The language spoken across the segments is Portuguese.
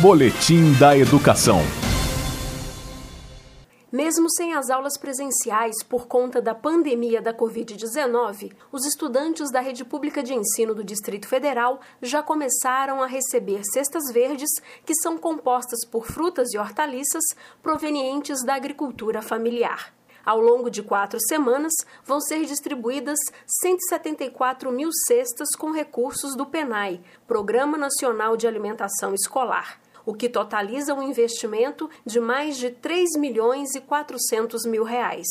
Boletim da Educação. Mesmo sem as aulas presenciais por conta da pandemia da Covid-19, os estudantes da Rede Pública de Ensino do Distrito Federal já começaram a receber cestas verdes, que são compostas por frutas e hortaliças provenientes da agricultura familiar. Ao longo de quatro semanas, vão ser distribuídas 174 mil cestas com recursos do PENAI, Programa Nacional de Alimentação Escolar o que totaliza um investimento de mais de 3 milhões e 400 mil reais.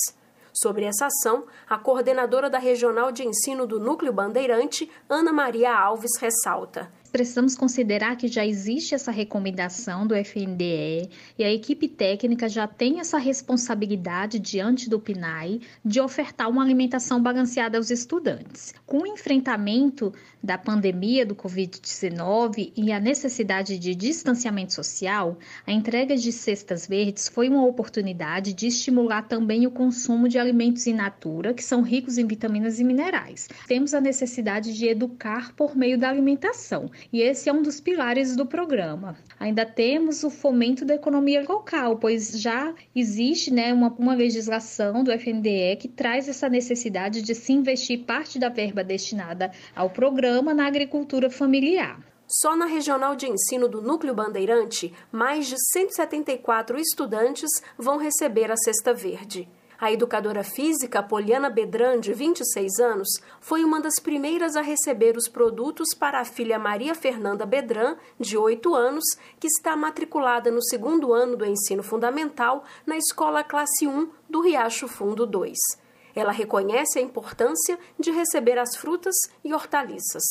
Sobre essa ação, a coordenadora da Regional de Ensino do Núcleo Bandeirante, Ana Maria Alves, ressalta precisamos considerar que já existe essa recomendação do FNDE e a equipe técnica já tem essa responsabilidade diante do PNAE de ofertar uma alimentação balanceada aos estudantes. Com o enfrentamento da pandemia do Covid-19 e a necessidade de distanciamento social, a entrega de cestas verdes foi uma oportunidade de estimular também o consumo de alimentos in natura, que são ricos em vitaminas e minerais. Temos a necessidade de educar por meio da alimentação e esse é um dos pilares do programa. Ainda temos o fomento da economia local, pois já existe né, uma, uma legislação do FNDE que traz essa necessidade de se investir parte da verba destinada ao programa na agricultura familiar. Só na Regional de Ensino do Núcleo Bandeirante, mais de 174 estudantes vão receber a cesta verde. A educadora física Poliana Bedran, de 26 anos, foi uma das primeiras a receber os produtos para a filha Maria Fernanda Bedran, de 8 anos, que está matriculada no segundo ano do ensino fundamental na escola classe 1 do Riacho Fundo 2. Ela reconhece a importância de receber as frutas e hortaliças.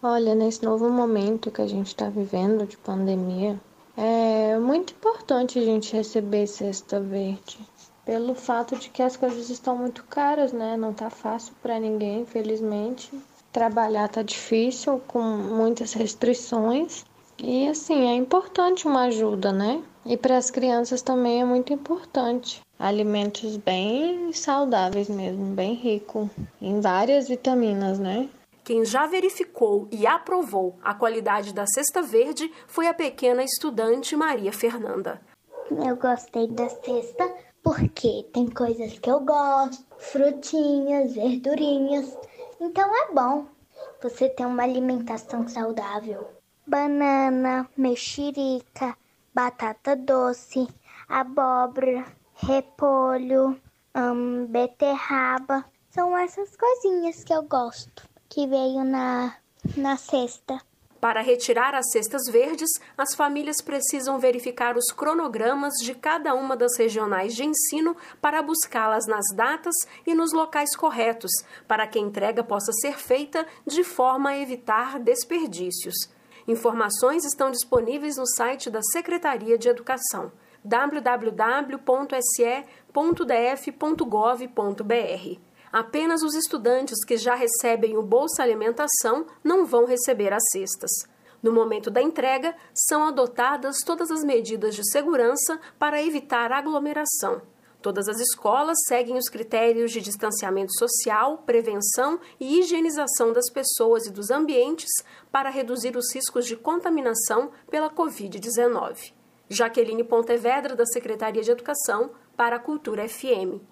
Olha, nesse novo momento que a gente está vivendo de pandemia, é muito importante a gente receber cesta verde pelo fato de que as coisas estão muito caras, né? Não tá fácil para ninguém, infelizmente. Trabalhar tá difícil, com muitas restrições. E assim, é importante uma ajuda, né? E para as crianças também é muito importante. Alimentos bem saudáveis mesmo, bem rico em várias vitaminas, né? Quem já verificou e aprovou a qualidade da cesta verde foi a pequena estudante Maria Fernanda. Eu gostei da cesta porque tem coisas que eu gosto, frutinhas, verdurinhas. Então é bom você ter uma alimentação saudável. Banana, mexerica, batata doce, abóbora, repolho, hum, beterraba. São essas coisinhas que eu gosto, que veio na, na cesta. Para retirar as cestas verdes, as famílias precisam verificar os cronogramas de cada uma das regionais de ensino para buscá-las nas datas e nos locais corretos, para que a entrega possa ser feita de forma a evitar desperdícios. Informações estão disponíveis no site da Secretaria de Educação www.se.df.gov.br. Apenas os estudantes que já recebem o Bolsa Alimentação não vão receber as cestas. No momento da entrega, são adotadas todas as medidas de segurança para evitar aglomeração. Todas as escolas seguem os critérios de distanciamento social, prevenção e higienização das pessoas e dos ambientes para reduzir os riscos de contaminação pela Covid-19. Jaqueline Pontevedra, da Secretaria de Educação, para a Cultura FM.